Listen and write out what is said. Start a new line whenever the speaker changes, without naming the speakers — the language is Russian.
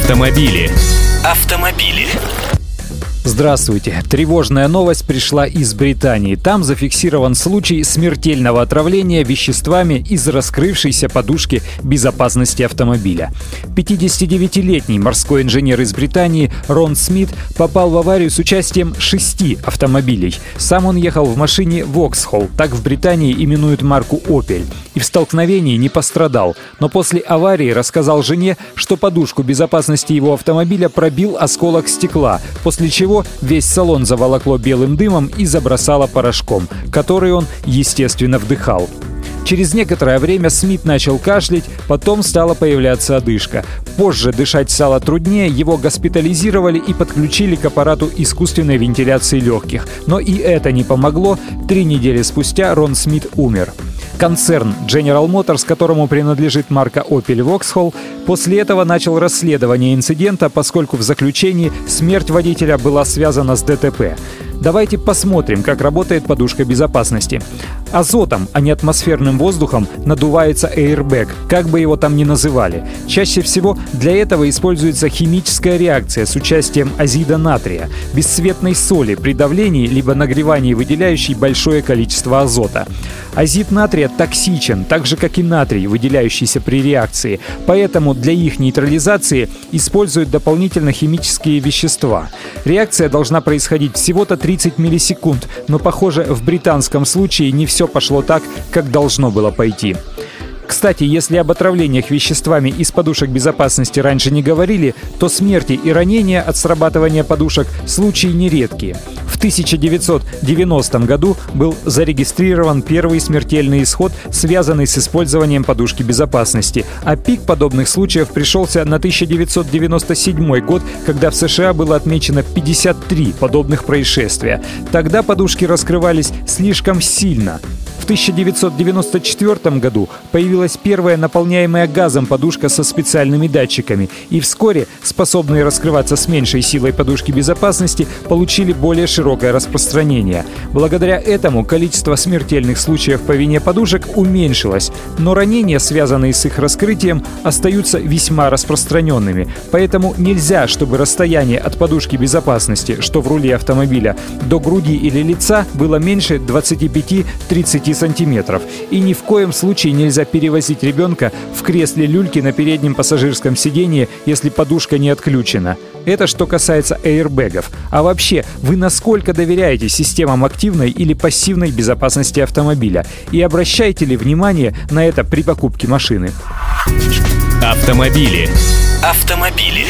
Автомобили. Автомобили.
Здравствуйте. Тревожная новость пришла из Британии. Там зафиксирован случай смертельного отравления веществами из раскрывшейся подушки безопасности автомобиля. 59-летний морской инженер из Британии Рон Смит попал в аварию с участием шести автомобилей. Сам он ехал в машине Vauxhall, так в Британии именуют марку Opel, и в столкновении не пострадал. Но после аварии рассказал жене, что подушку безопасности его автомобиля пробил осколок стекла, после чего весь салон заволокло белым дымом и забросало порошком, который он, естественно, вдыхал. Через некоторое время Смит начал кашлять, потом стала появляться одышка. Позже дышать стало труднее, его госпитализировали и подключили к аппарату искусственной вентиляции легких. Но и это не помогло. Три недели спустя Рон Смит умер. Концерн General Motors, которому принадлежит марка Opel Vauxhall, после этого начал расследование инцидента, поскольку в заключении смерть водителя была связана с ДТП. Давайте посмотрим, как работает подушка безопасности. Азотом, а не атмосферным воздухом надувается airbag, как бы его там ни называли. Чаще всего для этого используется химическая реакция с участием азида натрия, бесцветной соли при давлении либо нагревании, выделяющей большое количество азота. Азид натрия токсичен, так же как и натрий, выделяющийся при реакции, поэтому для их нейтрализации используют дополнительно химические вещества. Реакция должна происходить всего-то 30 миллисекунд, но, похоже, в британском случае не все пошло так, как должно было пойти. Кстати, если об отравлениях веществами из подушек безопасности раньше не говорили, то смерти и ранения от срабатывания подушек случаи нередкие. В 1990 году был зарегистрирован первый смертельный исход, связанный с использованием подушки безопасности, а пик подобных случаев пришелся на 1997 год, когда в США было отмечено 53 подобных происшествия. Тогда подушки раскрывались слишком сильно. В 1994 году появилась первая наполняемая газом подушка со специальными датчиками, и вскоре способные раскрываться с меньшей силой подушки безопасности получили более широкое распространение. Благодаря этому количество смертельных случаев по вине подушек уменьшилось, но ранения, связанные с их раскрытием, остаются весьма распространенными. Поэтому нельзя, чтобы расстояние от подушки безопасности, что в руле автомобиля, до груди или лица было меньше 25-30 сантиметров. И ни в коем случае нельзя перевозить ребенка в кресле люльки на переднем пассажирском сидении, если подушка не отключена. Это что касается аирбэгов. А вообще, вы насколько доверяете системам активной или пассивной безопасности автомобиля? И обращаете ли внимание на это при покупке машины?
Автомобили. Автомобили.